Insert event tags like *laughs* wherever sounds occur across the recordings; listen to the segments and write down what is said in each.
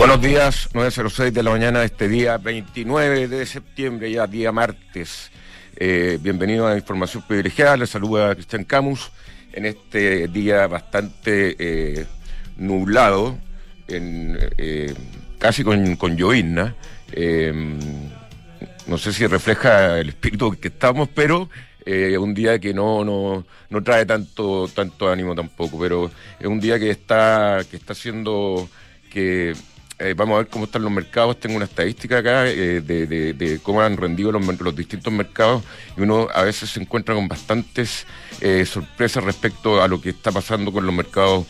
Buenos días, 9.06 de la mañana de este día 29 de septiembre, ya día martes. Eh, bienvenido a Información Privilegiada, les saluda Cristian Camus en este día bastante eh, nublado, eh, casi con, con llovizna. no sé si refleja el espíritu que estamos, pero eh, un día que no, no, no, trae tanto, tanto ánimo tampoco, pero es un día que está, que está haciendo que eh, vamos a ver cómo están los mercados. Tengo una estadística acá eh, de, cómo han rendido los, distintos mercados y uno a veces se encuentra con bastantes eh, sorpresas respecto a lo que está pasando con los mercados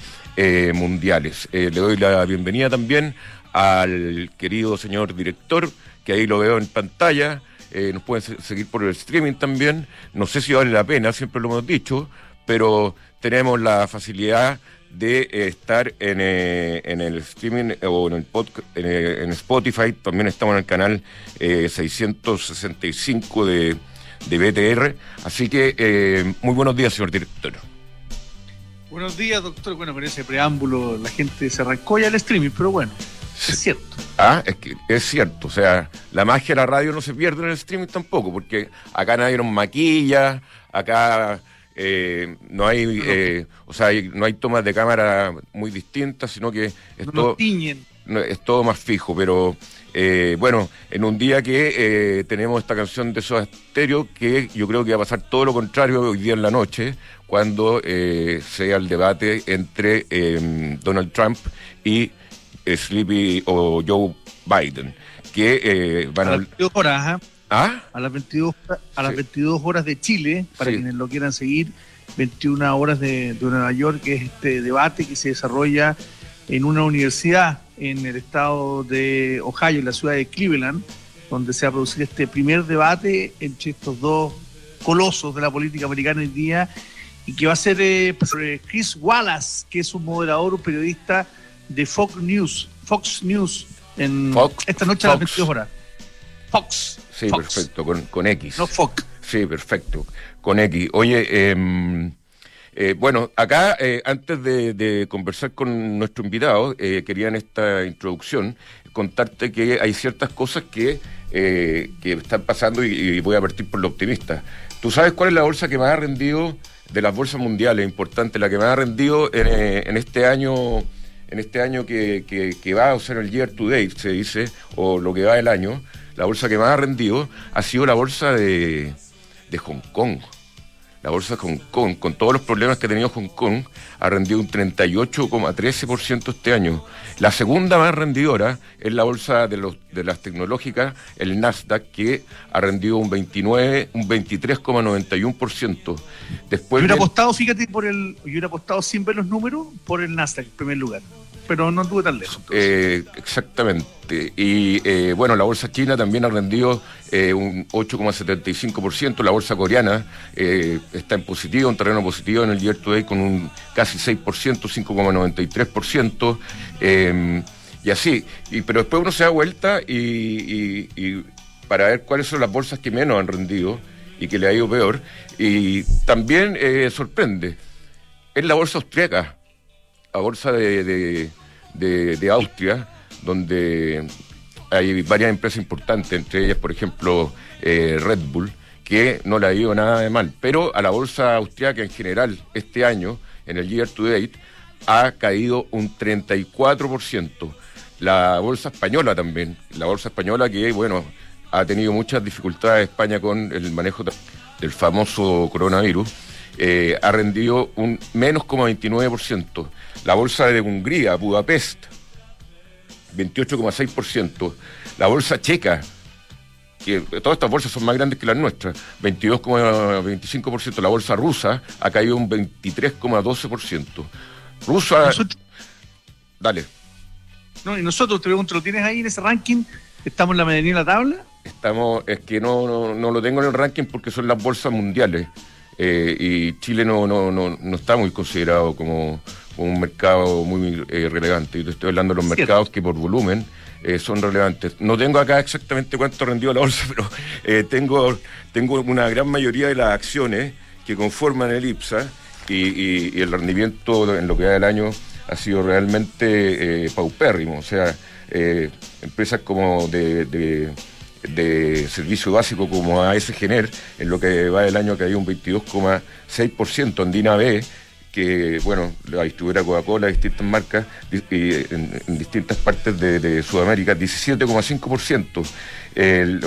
mundiales. le doy la bienvenida también al querido señor director, que ahí lo veo en pantalla. nos pueden seguir por el streaming también. No sé si vale la pena, siempre lo hemos dicho, pero tenemos la facilidad de eh, estar en, eh, en, el streaming eh, o en el podcast, en, Spotify. También estamos en el canal 665 de, de BTR. Así que muy buenos días, señor director. Buenos días, doctor. Bueno, con ese preámbulo la gente se arrancó ya el streaming, pero bueno, es cierto. Ah, es que es cierto. O sea, la magia de la radio no se pierde en el streaming tampoco, porque acá nadie nos maquilla, acá eh, no hay, eh, o sea, no hay tomas de cámara muy distintas, sino que es todo, es todo más fijo, pero eh, bueno, en un día que tenemos esta canción de Soda Stereo, que yo creo que va a pasar todo lo contrario hoy día en la noche, cuando sea el debate entre Donald Trump y Sleepy o Joe Biden, que van a... ¿Ah? A las 22, a las 22 horas de Chile, para quienes lo quieran seguir, 21 horas de, Nueva York, que es este debate que se desarrolla en una universidad en el estado de Ohio, en la ciudad de Cleveland, donde se va a producir este primer debate entre estos dos colosos de la política americana hoy día, y que va a ser eh, Chris Wallace, que es un moderador, un periodista de Fox News, Fox News, en esta noche a las 22 horas. Fox. Sí, perfecto, con, con, X. No Fox. Sí, perfecto, con X. Oye, em, eh, bueno, acá, eh, antes de, conversar con nuestro invitado, eh, quería en esta introducción contarte que hay ciertas cosas que, que están pasando y, voy a partir por lo optimista. ¿Tú sabes cuál es la bolsa que más ha rendido de las bolsas mundiales? Importante, la que más ha rendido en, en este año en este año que, que, va, o sea, el year to date, se dice, o lo que va el año, la bolsa que más ha rendido ha sido la bolsa de, de Hong Kong. La bolsa de Hong Kong, con todos los problemas que ha tenido Hong Kong, ha rendido un 38,13% este año. La segunda más rendidora es la bolsa de, los, de las tecnológicas, el Nasdaq, que ha rendido un 29, un 23,91%. Después yo hubiera apostado, fíjate, por el, yo hubiera apostado sin ver los números por el Nasdaq en primer lugar pero no estuve tan lejos. Eh, exactamente. Y eh, bueno, la bolsa china también ha rendido eh, un 8,75%. La bolsa coreana está en positivo, en terreno positivo en el year to con un casi 6%, 5,93%. y así. Y, pero después uno se da vuelta y, para ver cuáles son las bolsas que menos han rendido y que le ha ido peor. Y también sorprende. Es la bolsa austríaca la bolsa de, Austria, donde hay varias empresas importantes, entre ellas, por ejemplo, eh, Red Bull, que no le ha ido nada de mal. Pero a la bolsa austriaca en general, este año, en el year to date, ha caído un 34%. La bolsa española también, la bolsa española que, bueno, ha tenido muchas dificultades España con el manejo del famoso coronavirus, eh, ha rendido un menos como 29%. La bolsa de Hungría, Budapest, 28,6%. La bolsa checa, que todas estas bolsas son más grandes que las nuestras, 22,25%. La bolsa rusa ha caído un 23,12%. Rusa... Dale. No, y nosotros te pregunto, ¿lo tienes ahí en ese ranking? ¿Estamos en la medianía de la tabla? Estamos, es que no, no, lo tengo en el ranking porque son las bolsas mundiales. Eh, y Chile no, no, no, no está muy considerado como, un mercado muy eh, relevante. Y te estoy hablando de los mercados que por volumen eh, son relevantes. No tengo acá exactamente cuánto rendió la bolsa, *laughs* pero eh, tengo, tengo una gran mayoría de las acciones que conforman el IPSA y, el rendimiento en lo que va del año ha sido realmente paupérrimo. O sea, empresas como de, de, servicio básico como ASGener, en lo que va del año que hay un 22,6%, Andina B, que, bueno, la distribuidora Coca-Cola, distintas marcas, y en, distintas partes de, Sudamérica, 17,5%.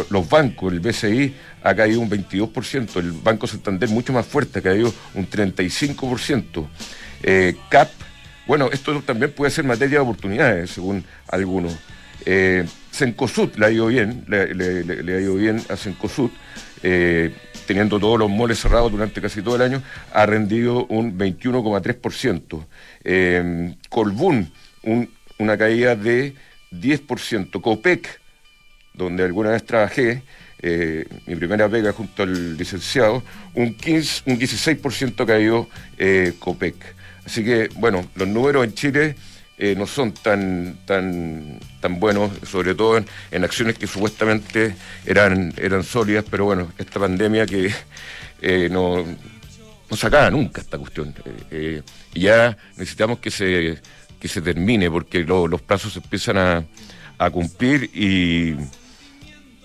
los bancos, el BCI ha caído un 22%, el Banco Santander mucho más fuerte, ha caído un 35%. Eh, CAP, bueno, esto también puede ser materia de oportunidades, según algunos. Eh, Sencosud le ha ido bien, le, ha ido bien a Sencosud. Eh, teniendo todos los moles cerrados durante casi todo el año, ha rendido un 21,3%. Eh, Colbún, una caída de 10%. Copec, donde alguna vez trabajé, eh, mi primera pega junto al licenciado, un, 15, un 16% ha caído eh, Copec. Así que, bueno, los números en Chile eh, no son tan, tan, tan buenos, sobre todo en, acciones que supuestamente eran, eran sólidas, pero bueno, esta pandemia que eh, no, no se acaba nunca esta cuestión. Eh, y ya necesitamos que se, que se termine, porque los plazos empiezan a, a cumplir y,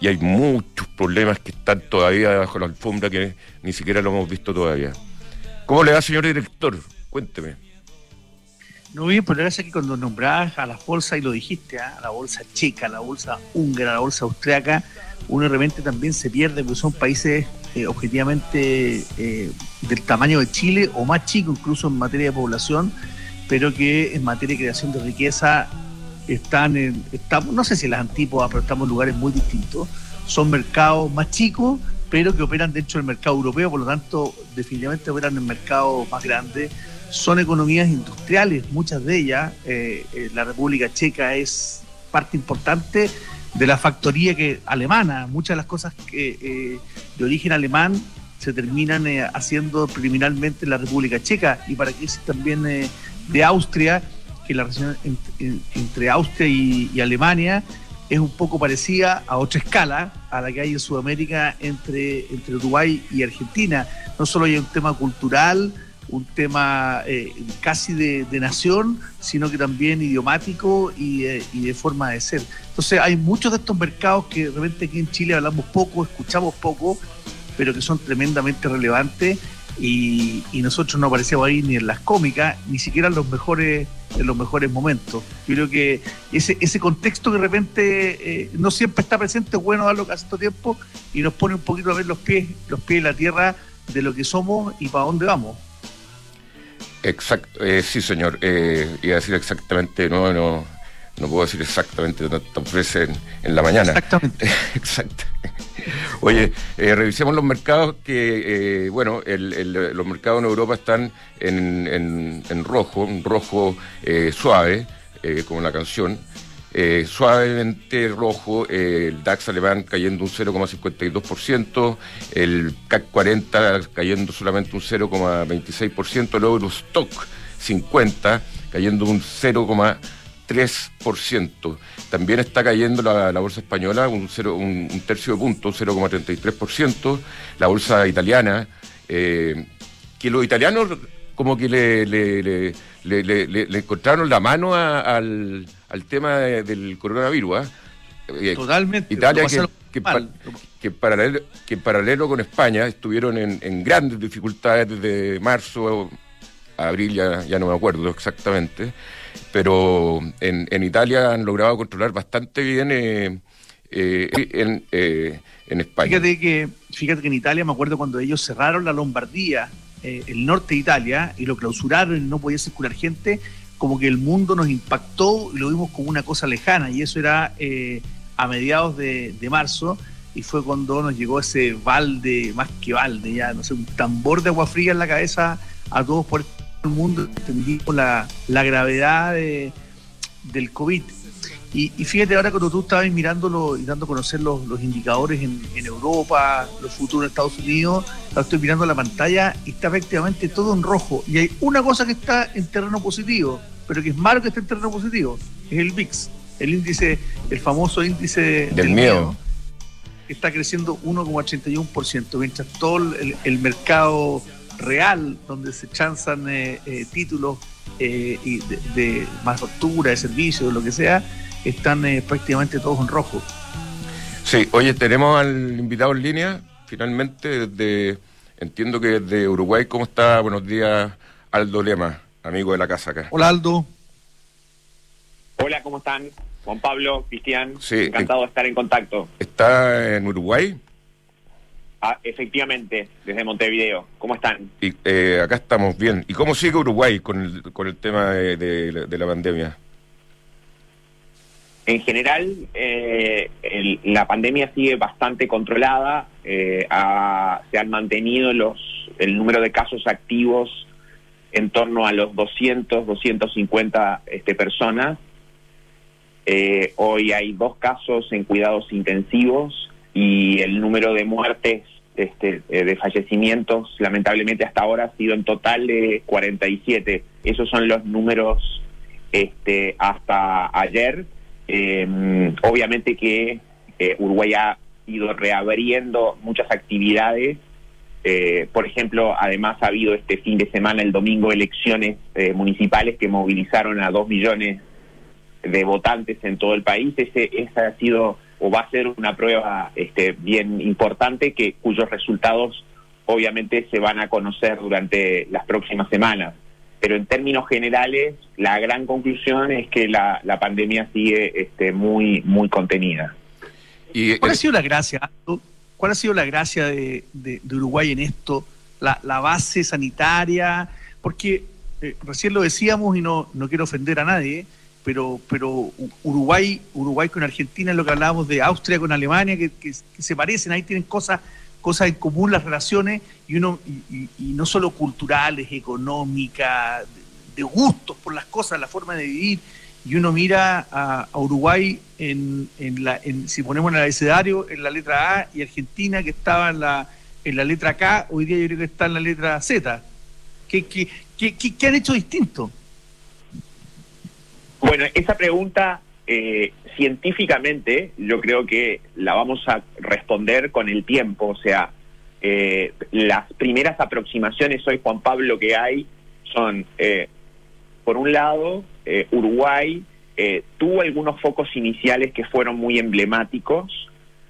y hay muchos problemas que están todavía bajo la alfombra que ni siquiera lo hemos visto todavía. ¿Cómo le va, señor director? Cuénteme. No bien, pero es que cuando nombrabas a las bolsas, y lo dijiste, ¿ah? a la bolsa checa, a la bolsa húngara, a la bolsa austriaca, uno de repente también se pierde porque son países eh, objetivamente eh, del tamaño de Chile o más chicos incluso en materia de población, pero que en materia de creación de riqueza están en, estamos, no sé si las antípodas, pero estamos en lugares muy distintos. Son mercados más chicos, pero que operan dentro del mercado europeo, por lo tanto, definitivamente operan en mercados más grandes son economías industriales, muchas de ellas. Eh, eh, la República Checa es parte importante de la factoría que alemana. Muchas de las cosas que, eh, de origen alemán se terminan haciendo preliminarmente en la República Checa y para crisis también de Austria, que la relación entre, Austria y, Alemania es un poco parecida a otra escala a la que hay en Sudamérica entre, entre Uruguay y Argentina. No solo hay un tema cultural, un tema eh, casi de, nación, sino que también idiomático y, de forma de ser. Entonces hay muchos de estos mercados que de repente aquí en Chile hablamos poco, escuchamos poco, pero que son tremendamente relevantes y, nosotros no aparecemos ahí ni en las cómicas, ni siquiera en los mejores, en los mejores momentos. Yo creo que ese, ese contexto que de repente eh, no siempre está presente es bueno darlo casi todo tiempo y nos pone un poquito a ver los pies, los pies en la tierra de lo que somos y para dónde vamos. Exacto, eh, sí, señor. Eh, iba a decir exactamente, no, no, no puedo decir exactamente, te ofrece en, en, la mañana. Exactamente. *laughs* Exacto. Oye, eh, revisemos los mercados que, eh, bueno, el, los mercados en Europa están en, en, en rojo, un rojo eh, suave, como la canción. Eh, suavemente rojo, eh, el DAX alemán cayendo un 0,52%, el CAC 40 cayendo solamente un 0,26%, el Eurostock 50 cayendo un 0,3%. También está cayendo la, bolsa española un, tercio de punto, 0,33%, la bolsa italiana, eh, que los italianos como que le, le, le, encontraron la mano al, al, tema del coronavirus. ¿ah? Eh, Totalmente. Italia, que, que, paralelo, que paralelo con España estuvieron en, grandes dificultades desde marzo a abril, ya, ya no me acuerdo exactamente, pero en, en Italia han logrado controlar bastante bien. Eh, eh, en, en España. Fíjate que, fíjate que en Italia me acuerdo cuando ellos cerraron la Lombardía eh, el norte de Italia y lo clausuraron y no podía circular gente, como que el mundo nos impactó y lo vimos como una cosa lejana y eso era eh, a mediados de, marzo y fue cuando nos llegó ese balde, más que balde, ya no sé, un tambor de agua fría en la cabeza a todos por el mundo, entendimos la, la gravedad del COVID. Y, fíjate ahora cuando tú estabas mirándolo y dando a conocer los, indicadores en, Europa, los futuros en Estados Unidos, estoy mirando la pantalla y está efectivamente todo en rojo. Y hay una cosa que está en terreno positivo, pero que es malo que esté en terreno positivo, es el VIX, el índice, el famoso índice del, miedo. que está creciendo 1,81%, mientras todo el, mercado real, donde se chanzan eh, eh, títulos eh, y de, de, manufactura, de servicios, de lo que sea, están eh, prácticamente todos en rojo. Sí, oye, tenemos al invitado en línea, finalmente, desde, entiendo que desde Uruguay. ¿Cómo está? Buenos días, Aldo Lema, amigo de la casa acá. Hola, Aldo. Hola, ¿cómo están? Juan Pablo, Cristian, sí, encantado de estar en contacto. ¿Está en Uruguay? Ah, efectivamente, desde Montevideo. ¿Cómo están? Y, eh, acá estamos bien. ¿Y cómo sigue Uruguay con el, con el tema de la pandemia? En general, eh, la pandemia sigue bastante controlada. Eh, se han mantenido los, el número de casos activos en torno a los 200, 250 este, personas. Eh, hoy hay dos casos en cuidados intensivos y el número de muertes, este, de fallecimientos, lamentablemente hasta ahora ha sido en total de 47. Esos son los números este, hasta ayer eh, obviamente que eh, Uruguay ha ido reabriendo muchas actividades. Eh, por ejemplo, además ha habido este fin de semana, el domingo, elecciones eh, municipales que movilizaron a dos millones de votantes en todo el país. Ese, ha sido o va a ser una prueba este, bien importante que cuyos resultados obviamente se van a conocer durante las próximas semanas pero en términos generales la gran conclusión es que la, la pandemia sigue este, muy muy contenida. ¿Y, ¿Cuál ha sido la gracia? ¿Cuál ha sido la gracia de, de, Uruguay en esto? La, la base sanitaria, porque eh, recién lo decíamos y no, no quiero ofender a nadie, pero, pero Uruguay, Uruguay con Argentina es lo que hablábamos de Austria con Alemania, que, que se parecen, ahí tienen cosas cosas en común las relaciones y uno y, no solo culturales, económicas, de, gustos por las cosas, la forma de vivir. Y uno mira a, Uruguay en, en la, en, si ponemos en el abecedario, en la letra A y Argentina que estaba en la, en la letra K, hoy día yo creo que está en la letra Z. ¿Qué, qué, qué, qué han hecho distinto? Bueno, esa pregunta eh, científicamente yo creo que la vamos a responder con el tiempo, o sea, eh, las primeras aproximaciones hoy, Juan Pablo, que hay son, eh, por un lado, Uruguay tuvo algunos focos iniciales que fueron muy emblemáticos,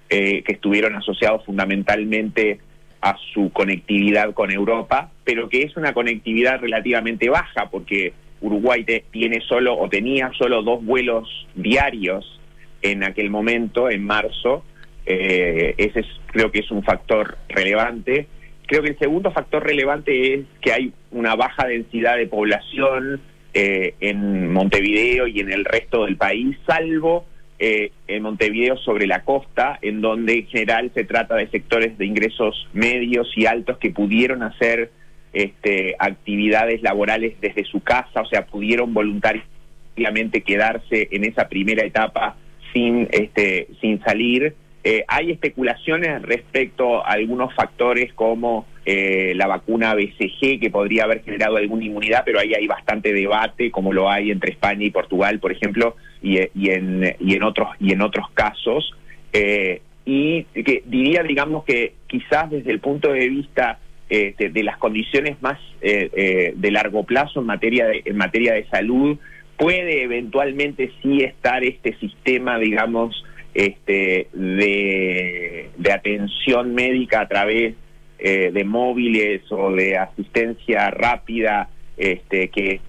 que estuvieron asociados fundamentalmente a su conectividad con Europa, pero que es una conectividad relativamente baja, porque Uruguay tiene solo o tenía solo dos vuelos diarios en aquel momento, en marzo. Eh, ese creo que es un factor relevante. Creo que el segundo factor relevante es que hay una baja densidad de población eh, en Montevideo y en el resto del país, salvo eh, en Montevideo sobre la costa, en donde en general se trata de sectores de ingresos medios y altos que pudieron hacer este, actividades laborales desde su casa, o sea, pudieron voluntariamente quedarse en esa primera etapa sin, este, sin salir. Eh, hay especulaciones respecto a algunos factores como eh, la vacuna BCG que podría haber generado alguna inmunidad, pero ahí hay bastante debate, como lo hay entre España y Portugal, por ejemplo, y, en, y en otros y en otros casos. Eh, y que diría, digamos que quizás desde el punto de vista eh, de, las condiciones más eh, eh, de largo plazo en materia de, en materia de salud, puede eventualmente sí estar este sistema, digamos, este, de, de atención médica a través de móviles o de asistencia rápida, este, que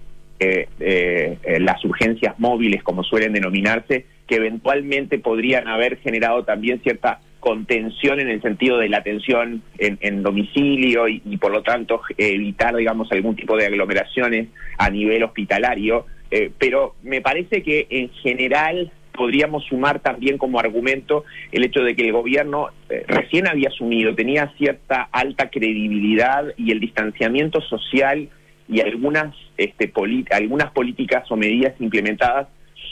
las urgencias móviles, como suelen denominarse, que eventualmente podrían haber generado también cierta contención en el sentido de la atención en, domicilio y, por lo tanto evitar, digamos, algún tipo de aglomeraciones a nivel hospitalario. Eh, pero me parece que en general podríamos sumar también como argumento el hecho de que el gobierno eh, recién había asumido, tenía cierta alta credibilidad y el distanciamiento social y algunas, este, algunas políticas o medidas implementadas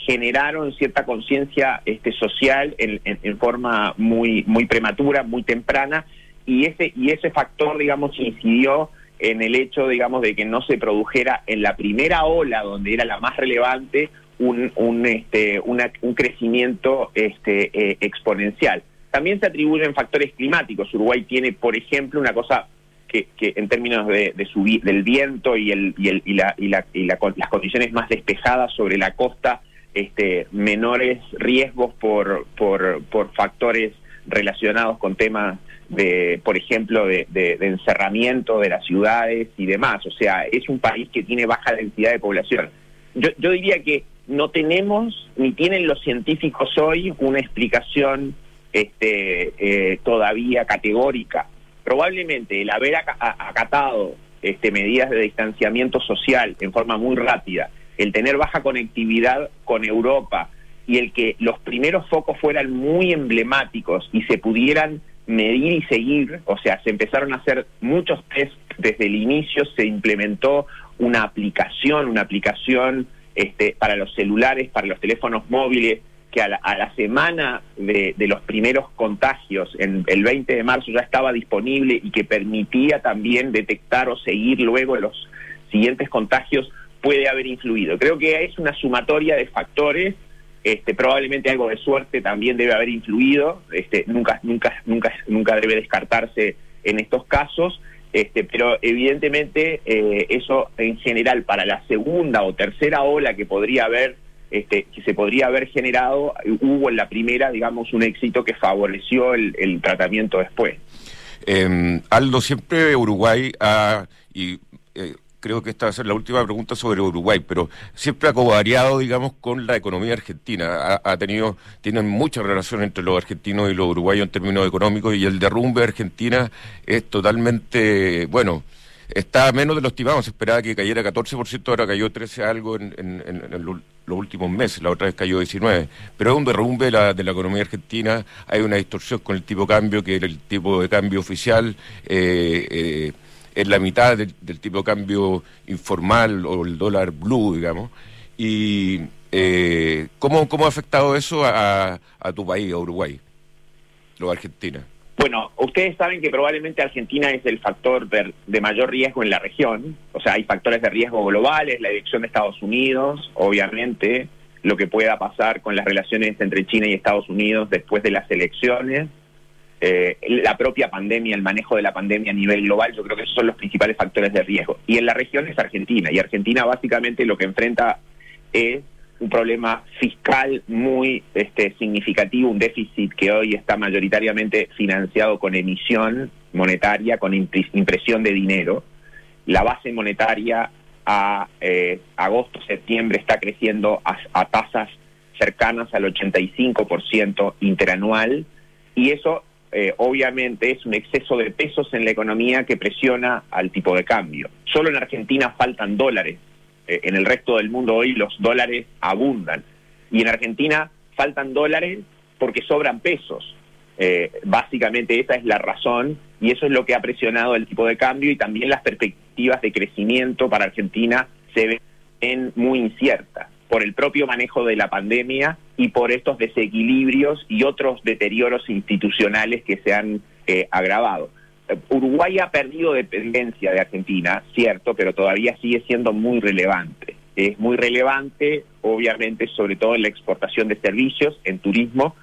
generaron cierta conciencia este, social en, en, forma muy, muy prematura, muy temprana, y ese, y ese factor, digamos, incidió en el hecho, digamos, de que no se produjera en la primera ola, donde era la más relevante, un, un, este, un crecimiento este, eh, exponencial. También se atribuyen factores climáticos. Uruguay tiene, por ejemplo, una cosa que, que en términos de, de subir, del viento y, el, y, el, y, la, y, la, y las condiciones más despejadas sobre la costa, este, menores riesgos por, por, factores relacionados con temas de, por ejemplo, de, de, encerramiento de las ciudades y demás. O sea, es un país que tiene baja densidad de población. Yo, yo diría que no tenemos, ni tienen los científicos hoy, una explicación este, eh, todavía categórica. Probablemente el haber acatado este, medidas de distanciamiento social en forma muy rápida, el tener baja conectividad con Europa y el que los primeros focos fueran muy emblemáticos y se pudieran medir y seguir, o sea, se empezaron a hacer muchos test desde el inicio, se implementó una aplicación, una aplicación este, para los celulares, para los teléfonos móviles, que a la, semana de, los primeros contagios, en el 20 de marzo ya estaba disponible y que permitía también detectar o seguir luego los siguientes contagios, puede haber influido. Creo que es una sumatoria de factores, este, probablemente algo de suerte también debe haber influido, este, nunca, nunca, nunca, nunca debe descartarse en estos casos, este, pero evidentemente eh, eso en general para la segunda o tercera ola que podría haber este, que se podría haber generado, hubo en la primera, digamos, un éxito que favoreció el, tratamiento después. Eh, Aldo, siempre Uruguay ha, y eh, creo que esta va a ser la última pregunta sobre Uruguay, pero siempre ha covariado, digamos, con la economía argentina. Ha, tenido, tienen mucha relación entre los argentinos y los uruguayos en términos económicos y el derrumbe de Argentina es totalmente, bueno, está menos de lo estimado, se esperaba que cayera 14%, ahora cayó 13 algo en, los últimos meses, la otra vez cayó 19, pero es un derrumbe de la, de la economía argentina, hay una distorsión con el tipo de cambio, que el tipo de cambio oficial eh, eh, es la mitad del, tipo de cambio informal o el dólar blue, digamos, y eh, ¿cómo, ¿cómo ha afectado eso a, a tu país, a Uruguay, lo Argentina? Bueno, ustedes saben que probablemente Argentina es el factor de mayor riesgo en la región. O sea, hay factores de riesgo globales, la elección de Estados Unidos, obviamente, lo que pueda pasar con las relaciones entre China y Estados Unidos después de las elecciones, eh, la propia pandemia, el manejo de la pandemia a nivel global, yo creo que esos son los principales factores de riesgo. Y en la región es Argentina, y Argentina básicamente lo que enfrenta es un problema fiscal muy este, significativo, un déficit que hoy está mayoritariamente financiado con emisión monetaria, con impresión de dinero. La base monetaria a eh, agosto, septiembre está creciendo a, tasas cercanas al 85% interanual y eso eh, obviamente es un exceso de pesos en la economía que presiona al tipo de cambio. Solo en Argentina faltan dólares eh, en el resto del mundo hoy los dólares abundan. Y en Argentina faltan dólares porque sobran pesos. Eh, básicamente esa es la razón y eso es lo que ha presionado el tipo de cambio y también las perspectivas de crecimiento para Argentina se ven muy inciertas por el propio manejo de la pandemia y por estos desequilibrios y otros deterioros institucionales que se han eh, agravado. Uruguay ha perdido dependencia de Argentina, cierto, pero todavía sigue siendo muy relevante. Es muy relevante, obviamente, sobre todo en la exportación de servicios, en turismo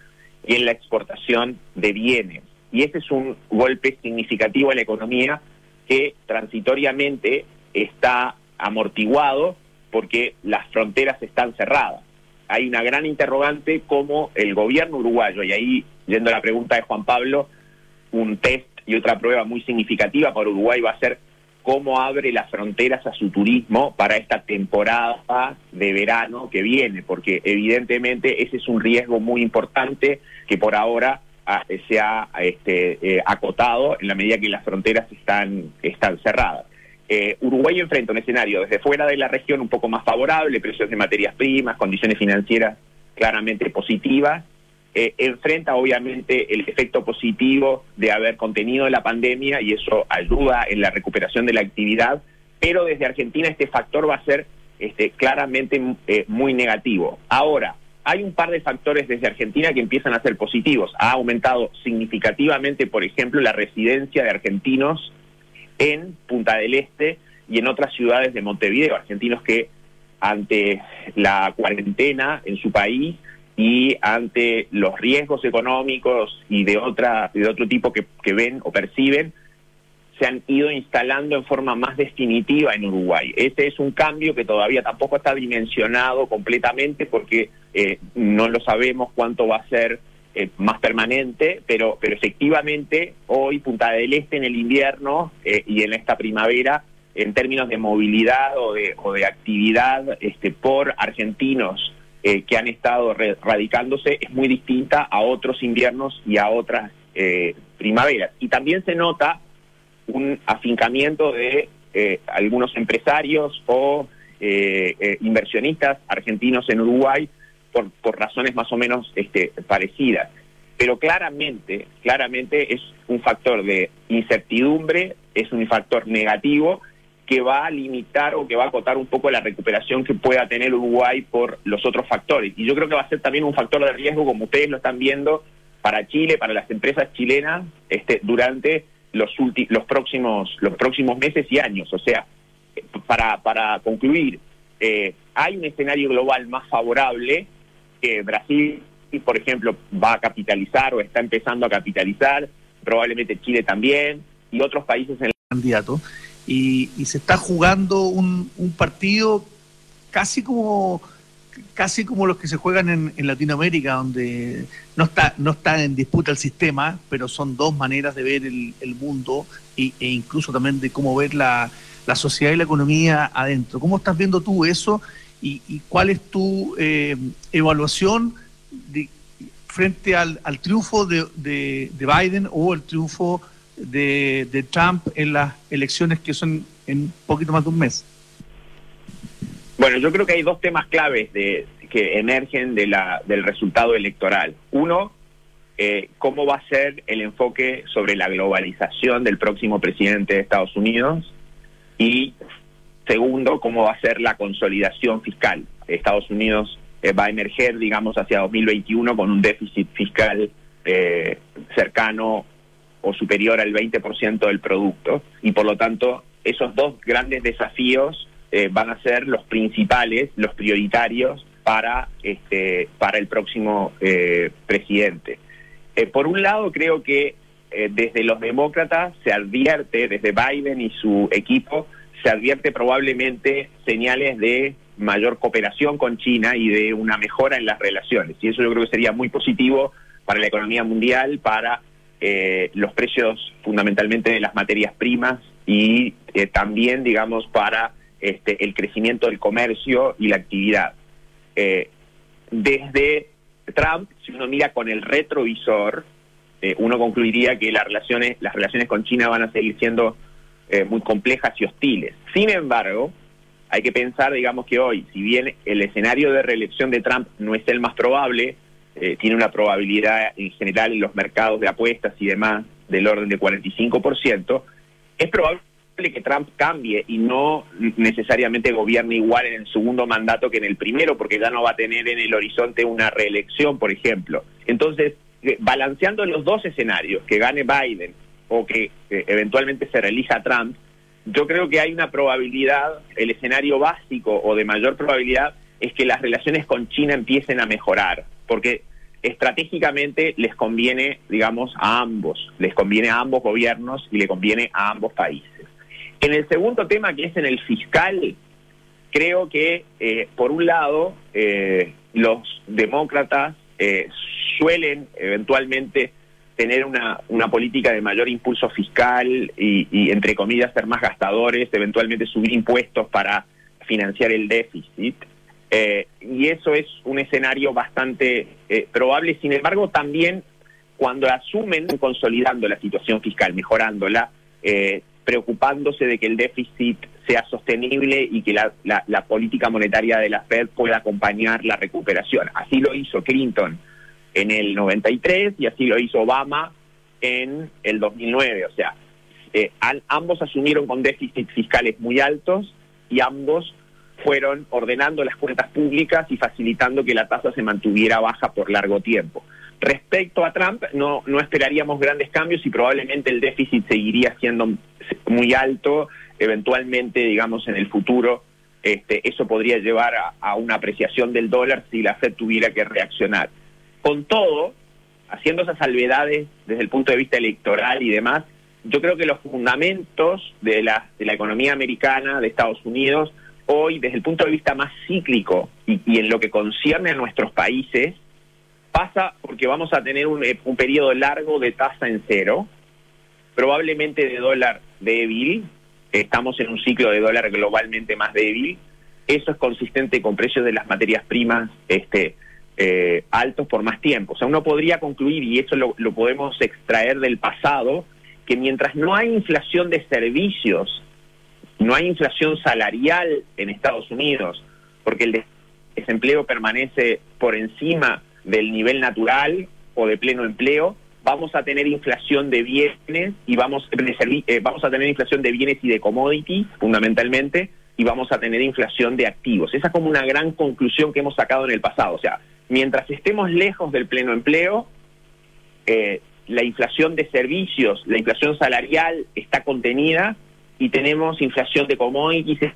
y en la exportación de bienes. Y ese es un golpe significativo a la economía que transitoriamente está amortiguado porque las fronteras están cerradas. Hay una gran interrogante como el gobierno uruguayo, y ahí, yendo a la pregunta de Juan Pablo, un test y otra prueba muy significativa para Uruguay va a ser cómo abre las fronteras a su turismo para esta temporada de verano que viene, porque evidentemente ese es un riesgo muy importante que por ahora ah, se ha este, eh, acotado en la medida que las fronteras están, están cerradas. Eh, Uruguay enfrenta un escenario desde fuera de la región un poco más favorable, precios de materias primas, condiciones financieras claramente positivas, eh, enfrenta obviamente el efecto positivo de haber contenido la pandemia y eso ayuda en la recuperación de la actividad, pero desde Argentina este factor va a ser este, claramente eh, muy negativo. Ahora, hay un par de factores desde Argentina que empiezan a ser positivos. Ha aumentado significativamente, por ejemplo, la residencia de argentinos en Punta del Este y en otras ciudades de Montevideo, argentinos que ante la cuarentena en su país y ante los riesgos económicos y de otra de otro tipo que, que ven o perciben se han ido instalando en forma más definitiva en Uruguay. Este es un cambio que todavía tampoco está dimensionado completamente porque eh, no lo sabemos cuánto va a ser eh, más permanente, pero, pero efectivamente hoy Punta del Este en el invierno eh, y en esta primavera, en términos de movilidad o de, o de actividad este, por argentinos que han estado radicándose, es muy distinta a otros inviernos y a otras primaveras. Y también se nota un afincamiento de algunos empresarios o inversionistas argentinos en Uruguay por, razones más o menos este, parecidas. Pero claramente, claramente es un factor de incertidumbre, es un factor negativo que va a limitar o que va a acotar un poco la recuperación que pueda tener Uruguay por los otros factores. Y yo creo que va a ser también un factor de riesgo, como ustedes lo están viendo, para Chile, para las empresas chilenas, este, durante los, los, próximos, los próximos meses y años. O sea, para, para concluir, eh, hay un escenario global más favorable que Brasil, por ejemplo, va a capitalizar o está empezando a capitalizar, probablemente Chile también, y otros países en el candidato. Y, se está jugando un, partido casi como casi como los que se juegan en, Latinoamérica, donde no está, no está en disputa el sistema, pero son dos maneras de ver el, mundo e incluso también de cómo ver la, la sociedad y la economía adentro. ¿Cómo estás viendo tú eso y, cuál es tu eh, evaluación frente al, triunfo de, Biden o el triunfo de, Trump en las elecciones que son en poquito más de un mes. Bueno, yo creo que hay dos temas claves de, que emergen de la, del resultado electoral. Uno, eh, cómo va a ser el enfoque sobre la globalización del próximo presidente de Estados Unidos y Segundo, cómo va a ser la consolidación fiscal. Estados Unidos eh, va a emerger, digamos, hacia 2021 con un déficit fiscal eh, cercano o superior al 20% del producto. Y por lo tanto, esos dos grandes desafíos eh, van a ser los principales, los prioritarios para, este, para el próximo presidente. por un lado, creo que desde los demócratas se advierte, desde Biden y su equipo, se advierte probablemente señales de mayor cooperación con China y de una mejora en las relaciones. Y eso yo creo que sería muy positivo para la economía mundial, para eh, los precios fundamentalmente de las materias primas y eh, también, digamos, para este, el crecimiento del comercio y la actividad. Eh, desde Trump, si uno mira con el retrovisor, uno concluiría que las relaciones, las relaciones con China van a seguir siendo eh, muy complejas y hostiles. Sin embargo, hay que pensar, digamos que hoy, si bien el escenario de reelección de Trump no es el más probable, eh, tiene una probabilidad en general en los mercados de apuestas y demás del orden de 45%, es probable que Trump cambie y no necesariamente gobierne igual en el segundo mandato que en el primero, porque ya no va a tener en el horizonte una reelección, por ejemplo. Entonces, eh, balanceando los dos escenarios, que gane Biden o que eventualmente se realiza Trump, yo creo que hay una probabilidad, el escenario básico o de mayor probabilidad es que las relaciones con China empiecen a mejorar, porque estratégicamente les conviene, digamos, a ambos, les conviene a ambos gobiernos y le conviene a ambos países. En el segundo tema, que es en el fiscal, creo que, eh, por un lado, eh, los demócratas eh, suelen eventualmente tener una, una política de mayor impulso fiscal y, entre comillas, ser más gastadores, eventualmente subir impuestos para financiar el déficit. Eh, y eso es un escenario bastante eh, probable. Sin embargo, también cuando asumen consolidando la situación fiscal, mejorándola, eh, preocupándose de que el déficit sea sostenible y que la, la, la política monetaria de la Fed pueda acompañar la recuperación. Así lo hizo Clinton en el 93 y así lo hizo Obama en el 2009. O sea, eh, ambos asumieron con déficits fiscales muy altos y ambos fueron ordenando las cuentas públicas y facilitando que la tasa se mantuviera baja por largo tiempo. Respecto a Trump, no, no esperaríamos grandes cambios y probablemente el déficit seguiría siendo muy alto, eventualmente, digamos, en el futuro. Este, eso podría llevar a, una apreciación del dólar si la Fed tuviera que reaccionar. Con todo, haciendo esas salvedades desde el punto de vista electoral y demás, yo creo que los fundamentos de la, de la economía americana, de Estados Unidos, hoy, desde el punto de vista más cíclico y, en lo que concierne a nuestros países, pasa porque vamos a tener un, un periodo largo de tasa en cero, probablemente de dólar débil, estamos en un ciclo de dólar globalmente más débil, eso es consistente con precios de las materias primas este, eh, altos por más tiempo. O sea, uno podría concluir, y eso lo, podemos extraer del pasado, que mientras no hay inflación de servicios, no hay inflación salarial en Estados Unidos, porque el desempleo permanece por encima del nivel natural o de pleno empleo, vamos a tener inflación de bienes y vamos, eh, vamos a tener inflación de bienes y de commodities, fundamentalmente, y vamos a tener inflación de activos. Esa es como una gran conclusión que hemos sacado en el pasado. O sea, mientras estemos lejos del pleno empleo, eh, la inflación de servicios, la inflación salarial está contenida y tenemos inflación de commodities en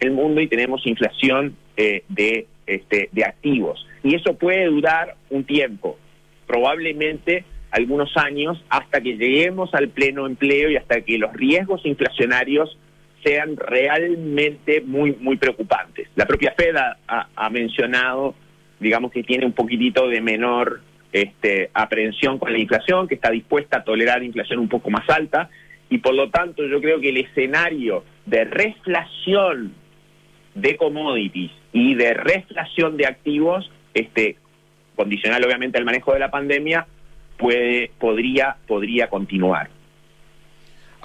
el mundo y tenemos inflación eh, de, este, de activos. Y eso puede durar un tiempo, probablemente algunos años, hasta que lleguemos al pleno empleo y hasta que los riesgos inflacionarios sean realmente muy, muy preocupantes. La propia Fed ha mencionado, digamos que tiene un poquitito de menor este, aprehensión con la inflación, que está dispuesta a tolerar inflación un poco más alta, y por lo tanto yo creo que el escenario de reflación de commodities y de reflación de activos, este, condicional obviamente al manejo de la pandemia, puede, podría, podría continuar.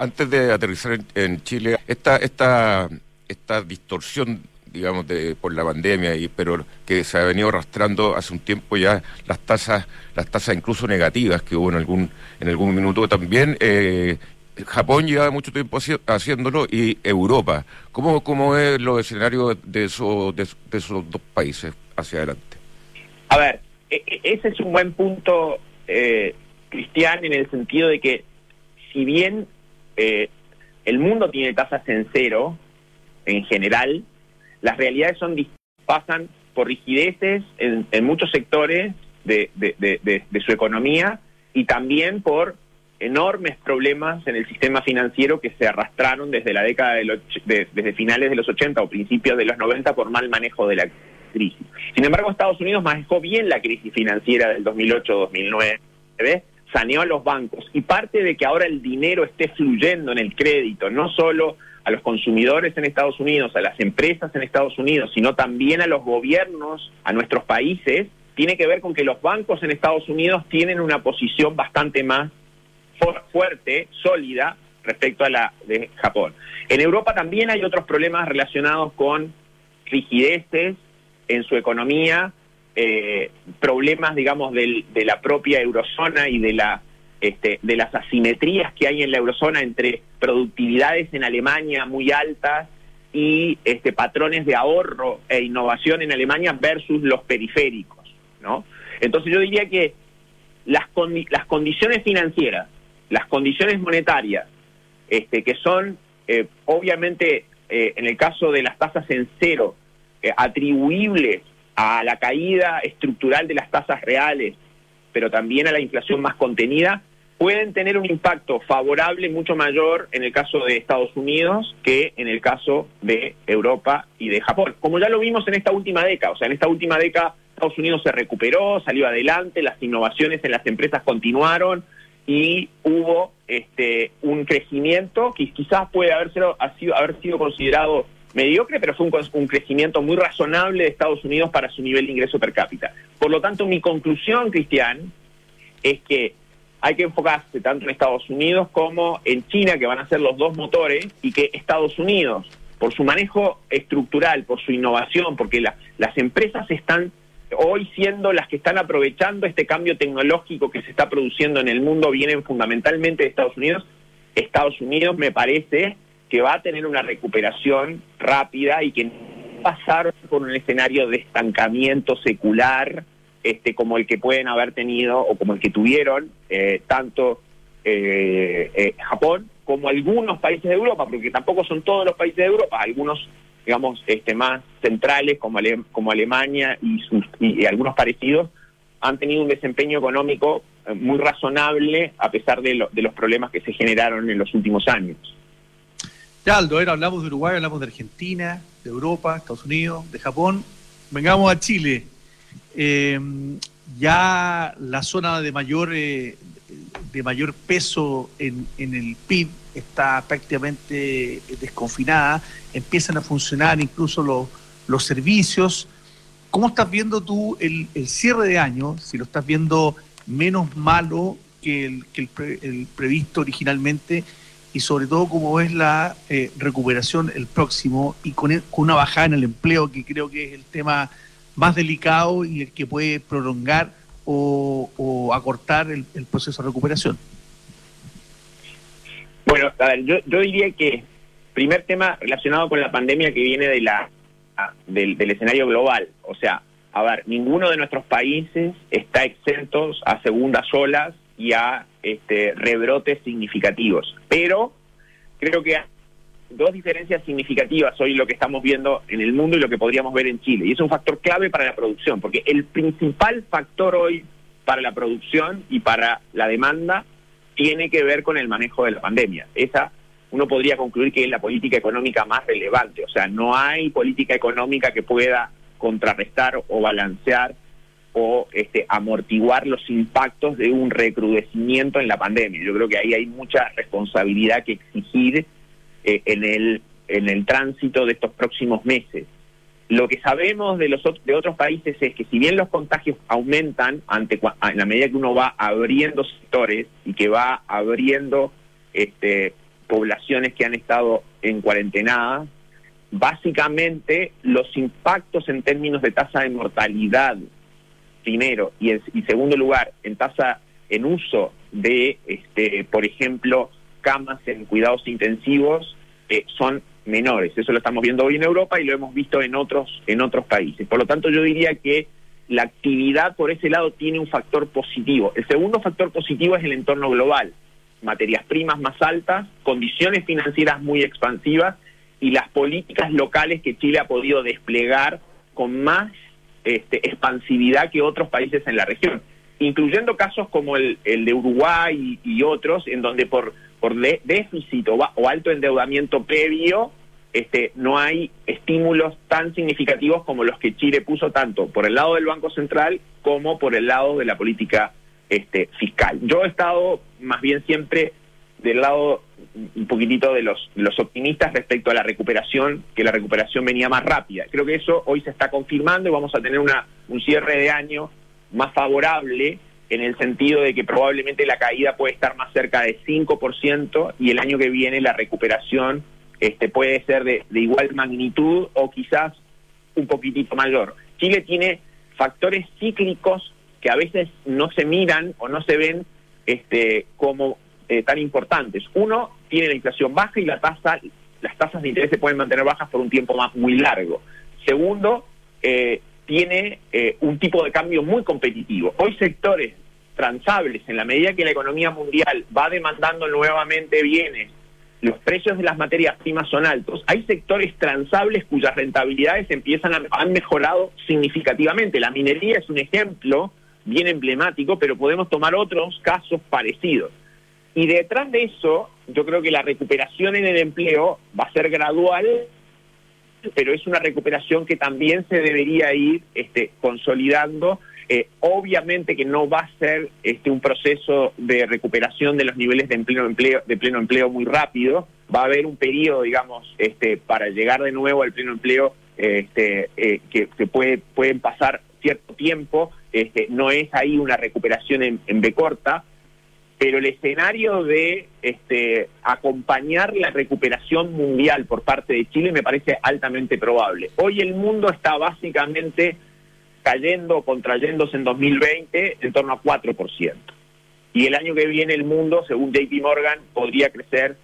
Antes de aterrizar en, Chile, esta, esta, esta distorsión digamos, de, por la pandemia, y, pero que se ha venido arrastrando hace un tiempo ya las tasas, las tasas incluso negativas que hubo en algún, en algún minuto también. Eh, Japón lleva mucho tiempo haciéndolo y Europa. ¿Cómo, cómo es los escenarios de, esos, de, esos dos países hacia adelante? A ver, e, e, ese es un buen punto, eh, Cristian, en el sentido de que si bien eh, el mundo tiene tasas en cero, en general, las realidades son pasan por rigideces en, muchos sectores de, su economía y también por enormes problemas en el sistema financiero que se arrastraron desde la década de desde finales de los 80 o principios de los 90 por mal manejo de la crisis. Sin embargo, Estados Unidos manejó bien la crisis financiera del 2008-2009, saneó a los bancos y parte de que ahora el dinero esté fluyendo en el crédito, no solo a los consumidores en Estados Unidos, a las empresas en Estados Unidos, sino también a los gobiernos, a nuestros países, tiene que ver con que los bancos en Estados Unidos tienen una posición bastante más fuerte, sólida, respecto a la de Japón. En Europa también hay otros problemas relacionados con rigideces en su economía, eh, problemas, digamos, de la propia eurozona y de la este, de las asimetrías que hay en la eurozona entre productividades en Alemania muy altas y este, patrones de ahorro e innovación en Alemania versus los periféricos, ¿no? Entonces yo diría que las, las condiciones financieras, las condiciones monetarias, este, que son eh, obviamente eh, en el caso de las tasas en cero, eh, atribuibles a la caída estructural de las tasas reales, pero también a la inflación más contenida, pueden tener un impacto favorable mucho mayor en el caso de Estados Unidos que en el caso de Europa y de Japón. Como ya lo vimos en esta última década, o sea, en esta última década Estados Unidos se recuperó, salió adelante, las innovaciones en las empresas continuaron y hubo este, un crecimiento que quizás puede haber sido, haber sido considerado mediocre, pero fue un, un, crecimiento muy razonable de Estados Unidos para su nivel de ingreso per cápita. Por lo tanto, mi conclusión, Cristian, es que hay que enfocarse tanto en Estados Unidos como en China, que van a ser los dos motores, y que Estados Unidos, por su manejo estructural, por su innovación, porque las empresas están hoy siendo las que están aprovechando este cambio tecnológico que se está produciendo en el mundo, vienen fundamentalmente de Estados Unidos. Estados Unidos me parece que va a tener una recuperación rápida y que pasar por un escenario de estancamiento secular este, como el que pueden haber tenido o como el que tuvieron eh, tanto eh, eh, Japón como algunos países de Europa, porque tampoco son todos los países de Europa, algunos digamos este, más centrales como, como Alemania y, sus, y, algunos parecidos han tenido un desempeño económico muy razonable a pesar de, de los problemas que se generaron en los últimos años. Aldo, ahora hablamos de Uruguay, hablamos de Argentina, de Europa, Estados Unidos, de Japón. Vengamos a Chile. Eh, ya la zona de mayor, eh, de mayor peso en, el PIB está prácticamente desconfinada, empiezan a funcionar incluso los, los servicios. ¿Cómo estás viendo tú el, cierre de año? Si lo estás viendo menos malo que el, que el, previsto originalmente y sobre todo cómo es la eh, recuperación el próximo y con, con, una bajada en el empleo que creo que es el tema más delicado y el que puede prolongar o, acortar el, proceso de recuperación? Bueno, a ver, yo, yo diría que primer tema relacionado con la pandemia que viene de la del, escenario global. O sea, a ver, ninguno de nuestros países está exentos a segundas olas y a este, rebrotes significativos. Pero creo que dos diferencias signifitivas hoy lo que estamos viendo en el mundo y lo que podríamos ver en Chile. Y es un factor clave para la producción, porque el principal factor hoy para la producción y para la demanda tiene que ver con el manejo de la pandemia. Esa uno podría concluir que es la política económica más relevante. O sea, no hay política económica que pueda contrarrestar o balancear o este, amortiguar los impactos de un recrudecimiento en la pandemia. Yo creo que ahí hay mucha responsabilidad que exigir eh, en, el, en el tránsito de estos próximos meses. Lo que sabemos de los de otros países es que si bien los contagios aumentan ante en la medida que uno va abriendo sectores y que va abriendo este, poblaciones que han estado en cuarentena, básicamente los impactos en términos de tasa de mortalidad, primero, y en segundo lugar, en tasa en uso de, este, por ejemplo, camas en cuidados intensivos eh, son menores. Eso lo estamos viendo hoy en Europa y lo hemos visto en otros, en otros países. Por lo tanto, yo diría que la actividad por ese lado tiene un factor positivo. El segundo factor positivo es el entorno global. Materias primas más altas, condiciones financieras muy expansivas y las políticas locales que Chile ha podido desplegar con más este, expansividad que otros países en la región, incluyendo casos como el, de Uruguay y otros, en donde por por déficit o, alto endeudamiento previo, este, no hay estímulos tan significativos como los que Chile puso tanto por el lado del Banco Central como por el lado de la política este, fiscal. Yo he estado más bien siempre del lado un poquitito de los, optimistas respecto a la recuperación, que la recuperación venía más rápida. Creo que eso hoy se está confirmando y vamos a tener una, un cierre de año más favorable en el sentido de que probablemente la caída puede estar más cerca de 5% y el año que viene la recuperación este, puede ser de, igual magnitud o quizás un poquitito mayor. Chile tiene factores cíclicos que a veces no se miran o no se ven este, como eh, tan importantes. Uno, tiene la inflación baja y la tasa, las tasas de interés se pueden mantener bajas por un tiempo más, muy largo. Segundo, eh, tiene eh, un tipo de cambio muy competitivo. Hoy sectores transables, en la medida que la economía mundial va demandando nuevamente bienes, los precios de las materias primas son altos, hay sectores transables cuyas rentabilidades empiezan a, han mejorado significativamente. La minería es un ejemplo bien emblemático, pero podemos tomar otros casos parecidos. Y detrás de eso, yo creo que la recuperación en el empleo va a ser gradual pero es una recuperación que también se debería ir este, consolidando. Eh, obviamente que no va a ser este, un proceso de recuperación de los niveles de empleo, empleo, de pleno empleo muy rápido. Va a haber un periodo, digamos, este, para llegar de nuevo al pleno empleo este, eh, que, puede, pueden pasar cierto tiempo. Este, no es ahí una recuperación en, en B corta, pero el escenario de este, acompañar la recuperación mundial por parte de Chile me parece altamente probable. Hoy el mundo está básicamente cayendo contrayéndose en 2020 en torno a 4%. Y el año que viene el mundo, según JP Morgan, podría crecer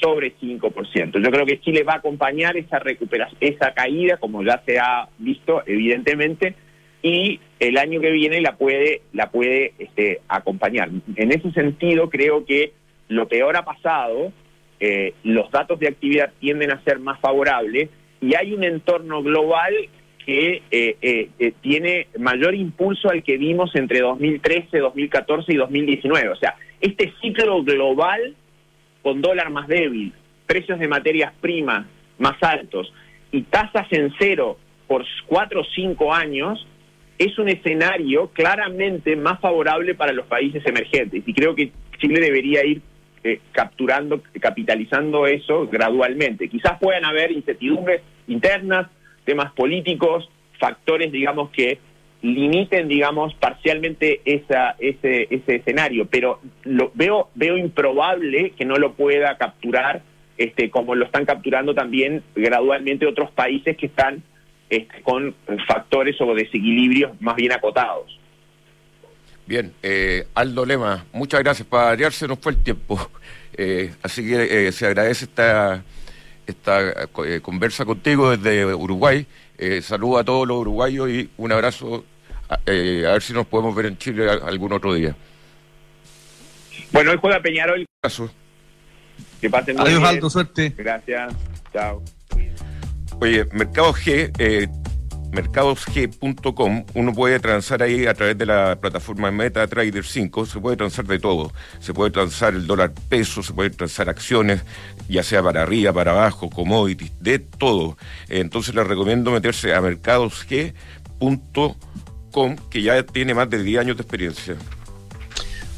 sobre 5%. Yo creo que Chile va a acompañar esa recuperación, esa caída, como ya se ha visto evidentemente, y el año que viene la puede, la puede este, acompañar. En ese sentido, creo que lo peor ha pasado, eh, los datos de actividad tienden a ser más favorables y hay un entorno global que eh, eh, tiene mayor impulso al que vimos entre 2013, 2014 y 2019. O sea, este ciclo global con dólar más débil, precios de materias primas más altos y tasas en cero por cuatro o cinco años, es un escenario claramente más favorable para los países emergentes. Y creo que Chile debería ir eh, capturando, capitalizando eso gradualmente. Quizás puedan haber incertidumbres internas, temas políticos, factores, digamos, que limiten, digamos, parcialmente esa, ese, ese escenario, pero lo veo, veo improbable que no lo pueda capturar, este, como lo están capturando también gradualmente otros países que están este, con factores o desequilibrios más bien acotados. Bien, eh, Aldo Lema, muchas gracias. Para variarse nos fue el tiempo. *laughs* Eh, así que eh, se agradece esta, esta conversa contigo desde Uruguay. saludo a todos los uruguayos y un abrazo. a ver si nos podemos ver en Chile algún otro día. Bueno, hoy juega Peñarol. Que pasen Adiós, Aldo, suerte. Gracias. Chao. Oye, Mercado G, eh, mercadosg.com, uno puede transar ahí a través de la plataforma MetaTrader 5, se puede transar de todo. Se puede transar el dólar peso, se puede transar acciones, ya sea para arriba, para abajo, commodities, de todo. Entonces les recomiendo meterse a mercadosg.com, que ya tiene más de 10 años de experiencia.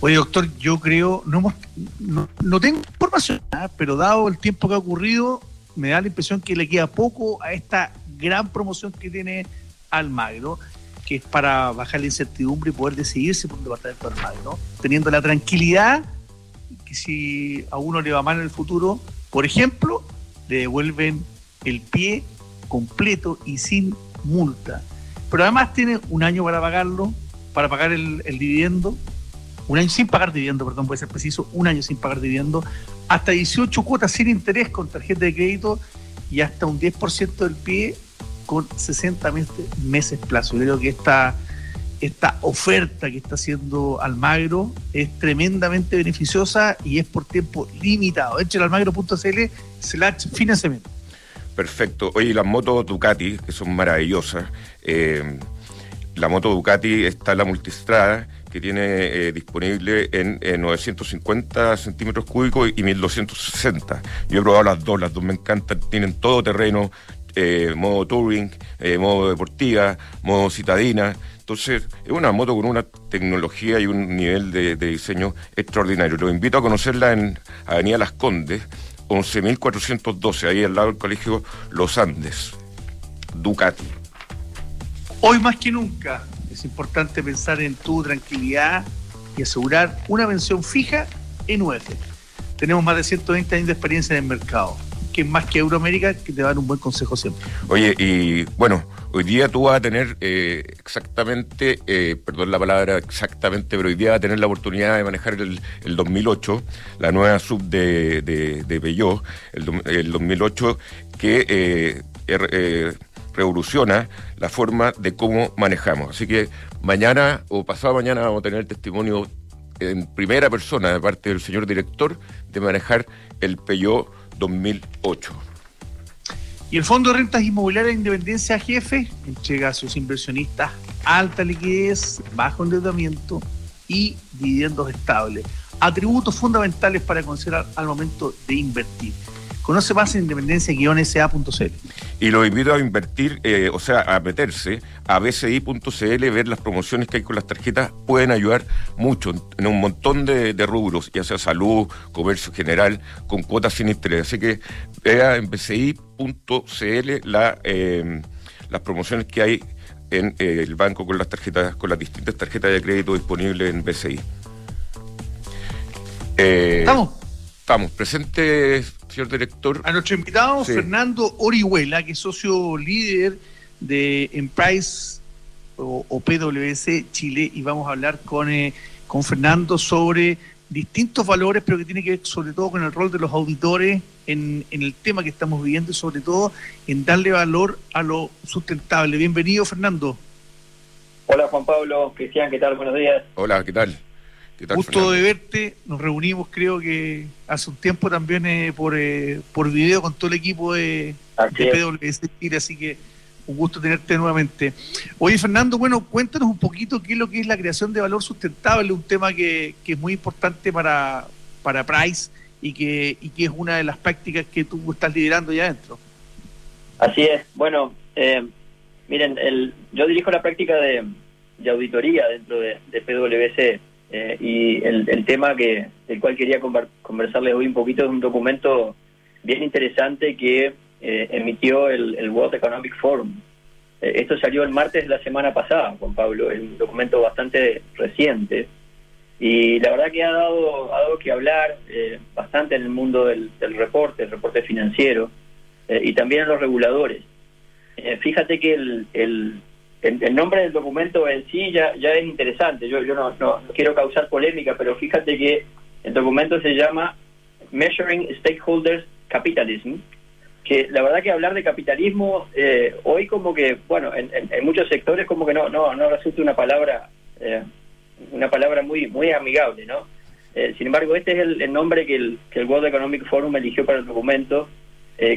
Oye, doctor, yo creo, no, no, tengo información, ¿ah? pero dado el tiempo que ha ocurrido, me da la impresión que le queda poco a esta gran promoción que tiene Almagro, que es para bajar la incertidumbre y poder decidirse por un departamento de Almagro, teniendo la tranquilidad que si a uno le va mal en el futuro, por ejemplo, le devuelven el pie completo y sin multa. Pero además tiene un año para pagarlo, para pagar el, el dividendo, un año sin pagar dividendo, perdón, puede ser preciso, un año sin pagar dividendo, hasta 18 cuotas sin interés con tarjeta de crédito y hasta un 10% del pie con 60 meses plazo. Yo creo que esta, esta oferta que está haciendo Almagro es tremendamente beneficiosa y es por tiempo limitado. Echen almagro.cl slash financiamiento. Perfecto. Oye, las motos Ducati, que son maravillosas. Eh, la moto Ducati está en la multistrada que tiene eh, disponible en 950 centímetros cúbicos y 1260. Yo he probado las dos, las dos me encantan, tienen todo terreno, eh, modo touring, eh, modo deportiva, modo citadina. Entonces, es una moto con una tecnología y un nivel de, diseño extraordinario. Los invito a conocerla en Avenida Las Condes, 11.412, ahí al lado del colegio Los Andes, Ducati. Hoy más que nunca, es importante pensar en tu tranquilidad y asegurar una pensión fija en UEF. Tenemos más de 120 años de experiencia en el mercado, que más que Euroamérica, que te dan un buen consejo siempre. Oye, y bueno, hoy día tú vas a tener eh, exactamente, eh, perdón la palabra exactamente, pero hoy día vas a tener la oportunidad de manejar el, 2008, la nueva sub de, de, de Peugeot, el, 2008, que... Eh, er, revoluciona la forma de cómo manejamos. Así que mañana o pasado mañana vamos a tener testimonio en primera persona de parte del señor director de manejar el Peugeot 2008. Y el Fondo de Rentas Inmobiliarias de Independencia Jefe entrega a sus inversionistas alta liquidez, bajo endeudamiento y dividendos estables, atributos fundamentales para considerar al momento de invertir. Conoce más en independencia-sa.cl. Y lo invito a invertir, eh, o sea, a meterse a bci.cl, ver las promociones que hay con las tarjetas, pueden ayudar mucho en un montón de, rubros, ya sea salud, comercio general, con cuotas sin interés. Así que vea en bci.cl la, eh, las promociones que hay en eh, el banco con las tarjetas, con las distintas tarjetas de crédito disponibles en BCI. Estamos. Estamos. Presentes señor director. A nuestro invitado, Fernando Orihuela, que es socio líder de Emprise o, PwC Chile, y vamos a hablar con, eh, con Fernando sobre distintos valores, pero que tiene que ver sobre todo con el rol de los auditores en, en el tema que estamos viviendo y sobre todo en darle valor a lo sustentable. Bienvenido, Fernando. Hola, Juan Pablo, Cristian, ¿qué tal? Buenos días. Hola, ¿qué tal? Gusto de verte. Nos reunimos, creo que hace un tiempo también eh, por, eh, por video con todo el equipo de, de así que un gusto tenerte nuevamente. Oye, Fernando, bueno, cuéntanos un poquito qué es lo que es la creación de valor sustentable, un tema que, que es muy importante para, para Price y que, y que es una de las prácticas que tú estás liderando ya dentro. Así es. Bueno, eh, miren, el, yo dirijo la práctica de, de auditoría dentro de, de PwC eh, y el, tema que del cual quería conversarles hoy un poquito es un documento bien interesante que eh, emitió el, World Economic Forum. Eh, esto salió el martes de la semana pasada, Juan Pablo, es un documento bastante reciente y la verdad que ha dado, ha dado que hablar eh, bastante en el mundo del, reporte, el reporte financiero y también en los reguladores. fíjate que el, el, el, nombre del documento en sí ya, ya es interesante, yo, yo no, no quiero causar polémica, pero fíjate que el documento se llama Measuring Stakeholders Capitalism, que la verdad que hablar de capitalismo eh, hoy como que, bueno, en, muchos sectores como que no no no resulta una palabra eh, una palabra muy muy amigable, ¿no? Eh, sin embargo, este es el, nombre que el, que el World Economic Forum eligió para el documento,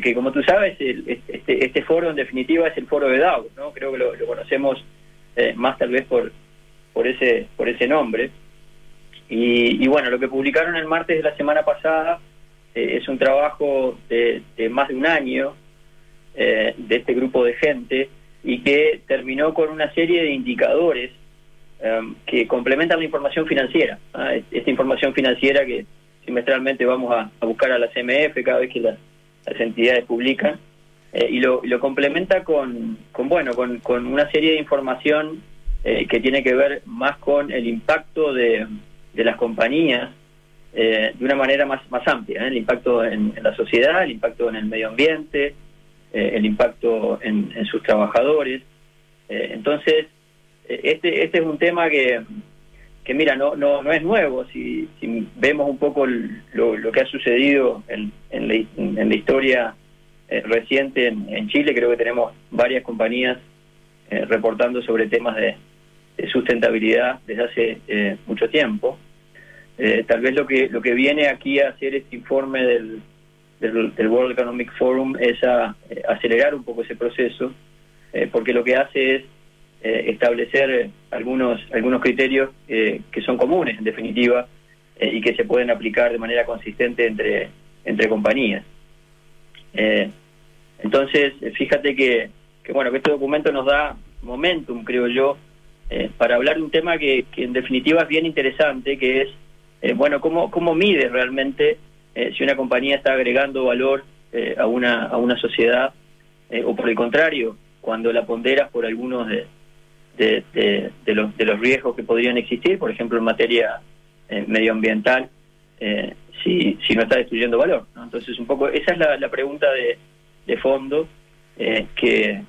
que como tú sabes, este, este foro en definitiva es el foro de Davos, ¿no? Creo que lo, conocemos más tal vez por por ese por ese nombre. Y, y bueno, lo que publicaron el martes de la semana pasada eh, es un trabajo de, más de un año eh, de este grupo de gente y que terminó con una serie de indicadores em, que complementan la información financiera. ¿ah? Esta información financiera que semestralmente vamos a, buscar a la CMF cada vez que las, entidades publican eh, y, lo, complementa con, con bueno con, con, una serie de información que tiene que ver más con el impacto de, las compañías eh, de una manera más, más amplia, ¿eh? el impacto en, la sociedad, el impacto en el medio ambiente, eh, el impacto en, sus trabajadores. entonces, este, este es un tema que, que mira, no, no, no es nuevo. Si, si vemos un poco lo, lo, que ha sucedido en, en, la, en la historia reciente en, Chile, creo que tenemos varias compañías reportando sobre temas de, sustentabilidad desde hace mucho tiempo. Eh, tal vez lo que lo que viene aquí a hacer este informe del, del, World Economic Forum es a, eh, acelerar un poco ese proceso, eh, porque lo que hace es establecer algunos algunos criterios que son comunes, en definitiva, y que se pueden aplicar de manera consistente entre entre compañías. entonces, fíjate que, que bueno que este documento nos da momentum, creo yo, para hablar de un tema que, que en definitiva es bien interesante, que es eh, bueno, ¿cómo, cómo mide realmente eh, si una compañía está agregando valor eh, a, una, a una sociedad o por el contrario, cuando la ponderas por algunos de, de, de, los, de los riesgos que podrían existir, por ejemplo en materia medioambiental, si, si no está destruyendo valor. Entonces, un poco esa es la, la pregunta de, de fondo que,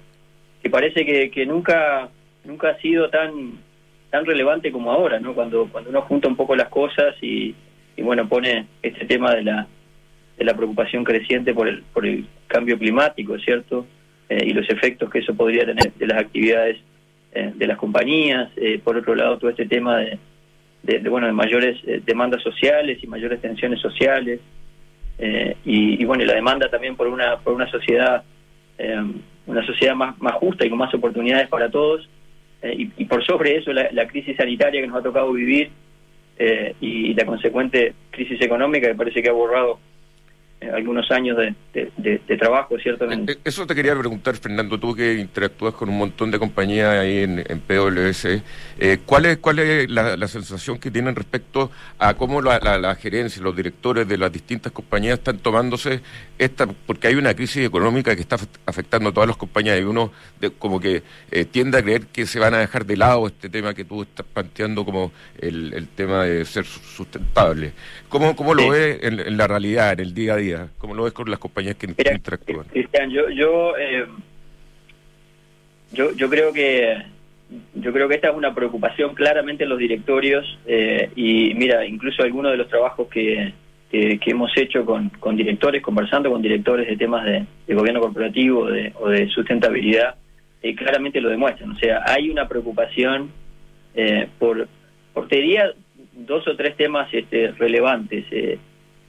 que parece que, que nunca, nunca ha sido tan tan relevante como ahora, ¿no? Cuando, cuando uno junta un poco las cosas y, y bueno, pone este tema de la, de la preocupación creciente por el, por el cambio climático, ¿cierto? Eh, y los efectos que eso podría tener de las actividades eh, de las compañías. Eh, por otro lado, todo este tema de, de, bueno, de mayores demandas sociales y mayores tensiones sociales. Y, y, bueno, y la demanda también por una, por una sociedad, una sociedad más, más justa y con más oportunidades para todos. Eh, y, por sobre eso la, crisis sanitaria que nos ha tocado vivir eh, y la consecuente crisis económica que parece que ha borrado eh, algunos años de, trabajo, ¿cierto? Eso te quería preguntar, Fernando, tú que interactúas con un montón de compañías ahí en, en PWS, ¿cuál es, cuál es la, sensación que tienen respecto a cómo la, la, gerencia, los directores de las distintas compañías están tomándose esta, porque hay una crisis económica que está afectando a todas las compañías y uno como que tiende a creer que se van a dejar de lado este tema que tú estás planteando como el, tema de ser sustentable. ¿Cómo, cómo lo ves en la realidad, en el día a día? ¿Cómo lo ves con las compañías que interactúan? Cristian, yo, yo, eh, yo, yo creo que, yo creo que esta es una preocupación claramente en los directorios eh, y mira, incluso algunos de los trabajos que, que, hemos hecho con, con, directores, conversando con directores de temas de, gobierno corporativo de, o de sustentabilidad, eh, claramente lo demuestran. O sea, hay una preocupación eh, por, por, te diría, dos o tres temas este, relevantes,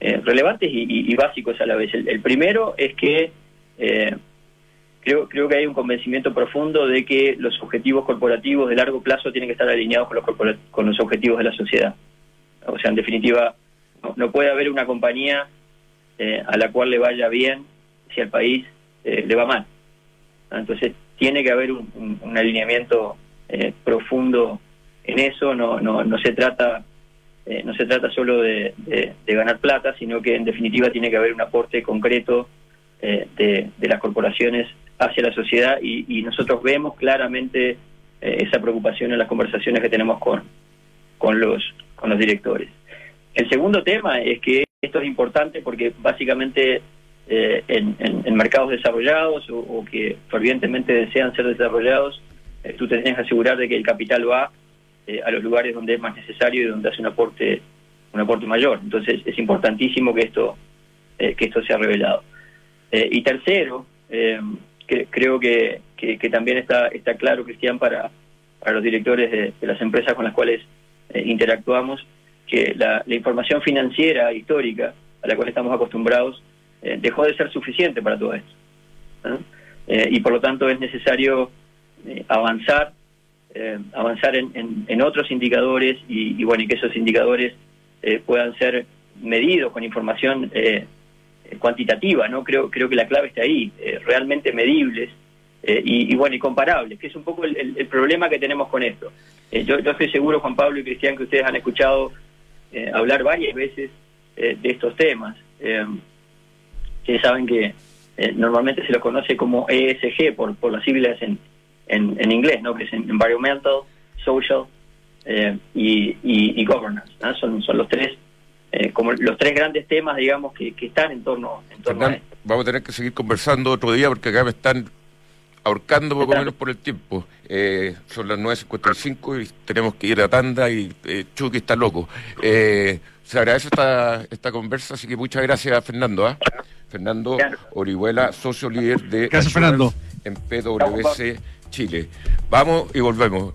relevantes y, básicos a la vez. El, primero es que creo, creo que hay un convencimiento profundo de que los objetivos corporativos de largo plazo tienen que estar alineados con los, con los objetivos de la sociedad. O sea, en definitiva, no, puede haber una compañía eh, a la cual le vaya bien si al país eh, le va mal. Entonces, tiene que haber un, alineamiento eh, profundo en eso, no, no, no se trata no se trata solo de, ganar plata, sino que en definitiva tiene que haber un aporte concreto de, de, las corporaciones hacia la sociedad y, nosotros vemos claramente eh, esa preocupación en las conversaciones que tenemos con, con, los, con los directores. El segundo tema es que esto es importante porque básicamente eh, en, mercados desarrollados o, que fervientemente desean ser desarrollados, eh, tú te tienes que asegurar de que el capital va a los lugares donde es más necesario y donde hace un aporte un aporte mayor. Entonces es importantísimo que esto que esto sea revelado. y tercero, creo que, que, también está, está claro, Cristian, para, para los directores de, las empresas con las cuales eh, interactuamos, que la, información financiera histórica a la cual estamos acostumbrados eh, dejó de ser suficiente para todo esto. Eh, y por lo tanto es necesario avanzar, avanzar en, otros indicadores y, bueno, y que esos indicadores puedan ser medidos con información eh, cuantitativa, ¿no? Creo, creo que la clave está ahí, eh, realmente medibles eh, y, bueno, y comparables, que es un poco el, problema que tenemos con esto. Yo, yo, estoy seguro, Juan Pablo y Cristian, que ustedes han escuchado hablar varias veces de estos temas. ustedes saben que normalmente se los conoce como ESG por, por las siglas en, en, inglés, ¿no? Que es Environmental, Social y, y, Governance. Son, son los tres eh, como los tres grandes temas, digamos, que, están en torno, en torno a esto. Vamos a tener que seguir conversando otro día porque acá me están ahorcando poco menos por el tiempo. Eh, son las 9.55 y tenemos que ir a tanda y eh, Chucky está loco. Eh, se agradece esta, esta conversa, así que muchas gracias, Fernando. ¿ah? Fernando Orihuela, socio líder de gracias, Fernando. en PwC Chile. Vamos y volvemos.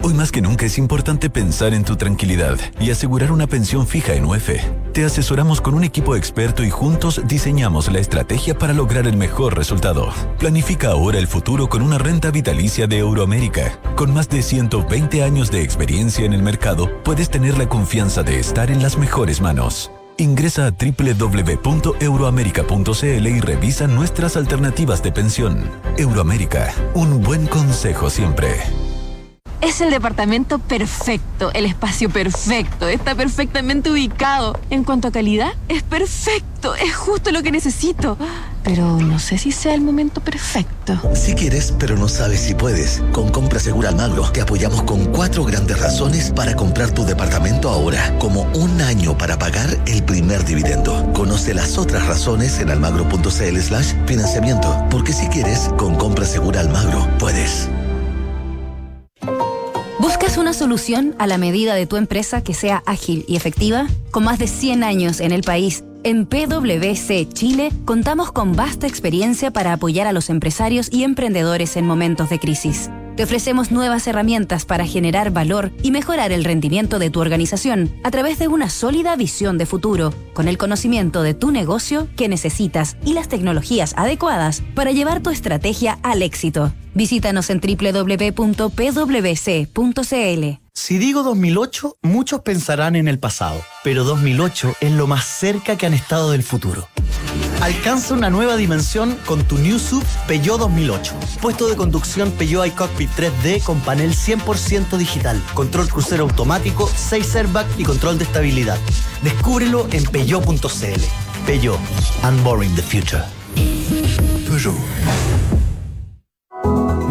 Hoy más que nunca es importante pensar en tu tranquilidad y asegurar una pensión fija en UEF. Te asesoramos con un equipo experto y juntos diseñamos la estrategia para lograr el mejor resultado. Planifica ahora el futuro con una renta vitalicia de Euroamérica. Con más de 120 años de experiencia en el mercado, puedes tener la confianza de estar en las mejores manos. Ingresa a www.euroamerica.cl y revisa nuestras alternativas de pensión. Euroamérica, un buen consejo siempre. Es el departamento perfecto, el espacio perfecto, está perfectamente ubicado. En cuanto a calidad, es perfecto, es justo lo que necesito. Pero no sé si sea el momento perfecto. Si quieres, pero no sabes si puedes. Con Compra Segura Almagro te apoyamos con cuatro grandes razones para comprar tu departamento ahora, como un año para pagar el primer dividendo. Conoce las otras razones en almagro.cl slash financiamiento. Porque si quieres, con Compra Segura Almagro, puedes. ¿Buscas una solución a la medida de tu empresa que sea ágil y efectiva? Con más de 100 años en el país, en PwC Chile contamos con vasta experiencia para apoyar a los empresarios y emprendedores en momentos de crisis. Te ofrecemos nuevas herramientas para generar valor y mejorar el rendimiento de tu organización a través de una sólida visión de futuro, con el conocimiento de tu negocio que necesitas y las tecnologías adecuadas para llevar tu estrategia al éxito. Visítanos en www.pwc.cl. Si digo 2008, muchos pensarán en el pasado, pero 2008 es lo más cerca que han estado del futuro. Alcanza una nueva dimensión con tu New Sub Peugeot 2008. Puesto de conducción Peugeot iCockpit 3D con panel 100% digital, control crucero automático, 6 airbags y control de estabilidad. Descúbrelo en peugeot.cl. Peugeot, unboring the future. Peugeot.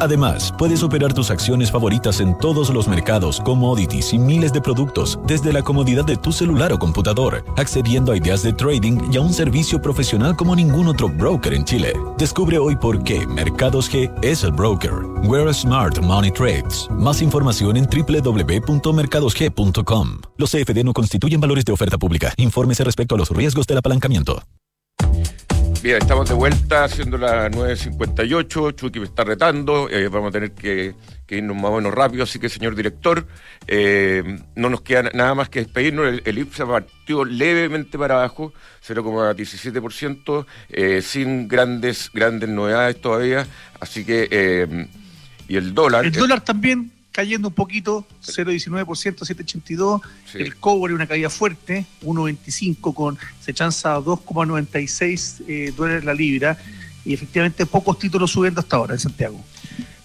Además, puedes operar tus acciones favoritas en todos los mercados, commodities y miles de productos desde la comodidad de tu celular o computador, accediendo a ideas de trading y a un servicio profesional como ningún otro broker en Chile. Descubre hoy por qué Mercados G es el broker. Where Smart Money Trades. Más información en www.mercadosg.com. Los CFD no constituyen valores de oferta pública. Infórmese respecto a los riesgos del apalancamiento. Bien, estamos de vuelta haciendo la 9.58. Chucky me está retando. Eh, vamos a tener que, irnos más o menos rápido. Así que, señor director, eh, no nos queda nada más que despedirnos. El, el IPSA partió levemente para abajo, 0,17%, eh, sin grandes, grandes novedades todavía. Así que, y el dólar. El dólar también cayendo un poquito, 0,19%, 7,82. El cobre, una caída fuerte, 1,25 con se chanza 2,96 eh, dólares la libra. Y efectivamente pocos títulos subiendo hasta ahora en Santiago.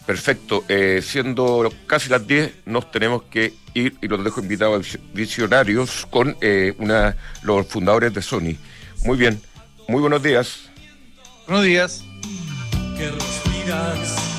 Perfecto. Eh, siendo casi las 10, nos tenemos que ir y los dejo invitados visionarios con eh, una, los fundadores de Sony. Muy bien. Muy buenos días. Buenos días. Que respiras,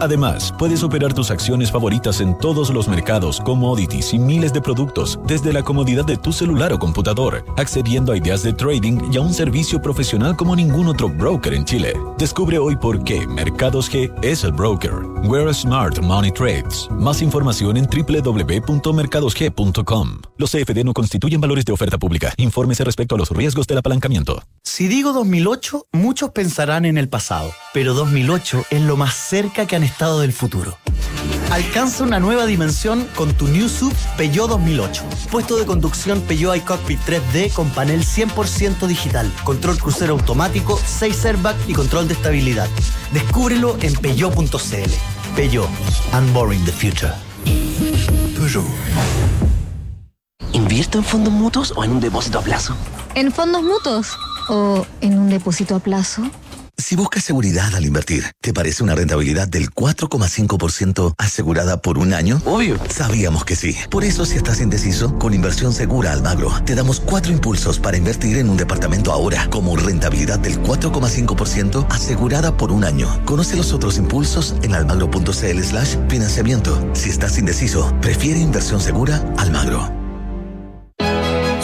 Además, puedes operar tus acciones favoritas en todos los mercados, commodities y miles de productos desde la comodidad de tu celular o computador, accediendo a ideas de trading y a un servicio profesional como ningún otro broker en Chile. Descubre hoy por qué Mercados G es el broker. Where Smart Money Trades. Más información en www.mercadosg.com. Los CFD no constituyen valores de oferta pública. Infórmese respecto a los riesgos del apalancamiento. Si digo 2008, muchos pensarán en el pasado, pero 2008 es lo más cerca que han estado del futuro. Alcanza una nueva dimensión con tu New Sub Peugeot 2008. Puesto de conducción Peugeot iCockpit 3D con panel 100% digital, control crucero automático, 6 airbags y control de estabilidad. Descúbrelo en peugeot.cl. Peugeot, unboring the future. Peugeot. ¿Invierto en fondos mutuos o en un depósito a plazo? En fondos mutuos o en un depósito a plazo. Si buscas seguridad al invertir, ¿te parece una rentabilidad del 4,5% asegurada por un año? Obvio. Sabíamos que sí. Por eso, si estás indeciso, con Inversión Segura Almagro, te damos cuatro impulsos para invertir en un departamento ahora, como rentabilidad del 4,5% asegurada por un año. Conoce los otros impulsos en almagro.cl slash financiamiento. Si estás indeciso, prefiere Inversión Segura Almagro.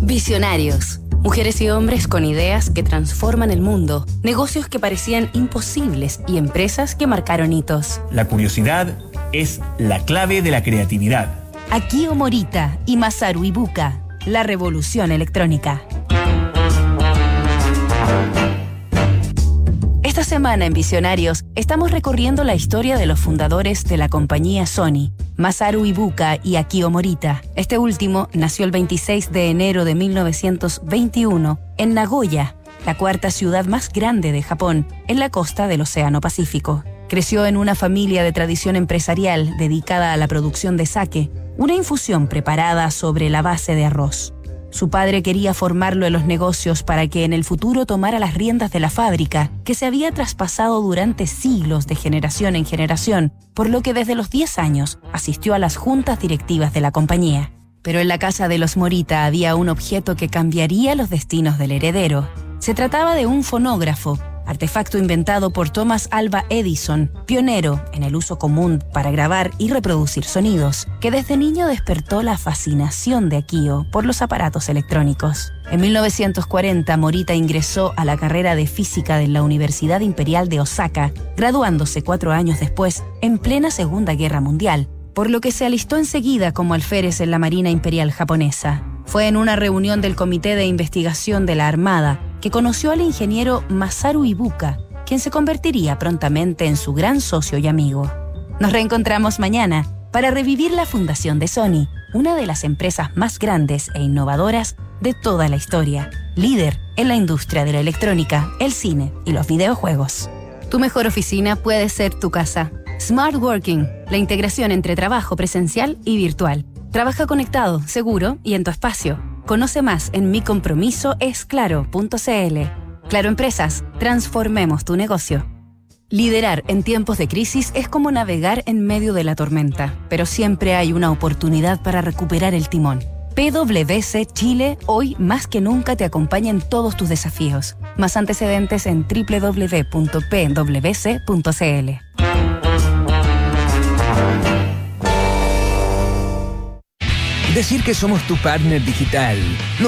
Visionarios. Mujeres y hombres con ideas que transforman el mundo, negocios que parecían imposibles y empresas que marcaron hitos. La curiosidad es la clave de la creatividad. Akio Morita y Masaru Ibuka, la revolución electrónica. Semana en Visionarios estamos recorriendo la historia de los fundadores de la compañía Sony, Masaru Ibuka y Akio Morita. Este último nació el 26 de enero de 1921 en Nagoya, la cuarta ciudad más grande de Japón, en la costa del Océano Pacífico. Creció en una familia de tradición empresarial dedicada a la producción de sake, una infusión preparada sobre la base de arroz. Su padre quería formarlo en los negocios para que en el futuro tomara las riendas de la fábrica, que se había traspasado durante siglos de generación en generación, por lo que desde los 10 años asistió a las juntas directivas de la compañía. Pero en la casa de los Morita había un objeto que cambiaría los destinos del heredero. Se trataba de un fonógrafo, artefacto inventado por Thomas Alva Edison, pionero en el uso común para grabar y reproducir sonidos, que desde niño despertó la fascinación de Akio por los aparatos electrónicos. En 1940, Morita ingresó a la carrera de física de la Universidad Imperial de Osaka, graduándose cuatro años después, en plena Segunda Guerra Mundial, por lo que se alistó enseguida como alférez en la Marina Imperial japonesa. Fue en una reunión del Comité de Investigación de la Armada que conoció al ingeniero Masaru Ibuka, quien se convertiría prontamente en su gran socio y amigo. Nos reencontramos mañana para revivir la fundación de Sony, una de las empresas más grandes e innovadoras de toda la historia, líder en la industria de la electrónica, el cine y los videojuegos. Tu mejor oficina puede ser tu casa. Smart Working, la integración entre trabajo presencial y virtual. Trabaja conectado, seguro y en tu espacio. Conoce más en micompromisoesclaro.cl. Claro Empresas, transformemos tu negocio. Liderar en tiempos de crisis es como navegar en medio de la tormenta, pero siempre hay una oportunidad para recuperar el timón. PwC Chile hoy más que nunca te acompaña en todos tus desafíos. Más antecedentes en www.pwc.cl. Decir que somos tu partner digital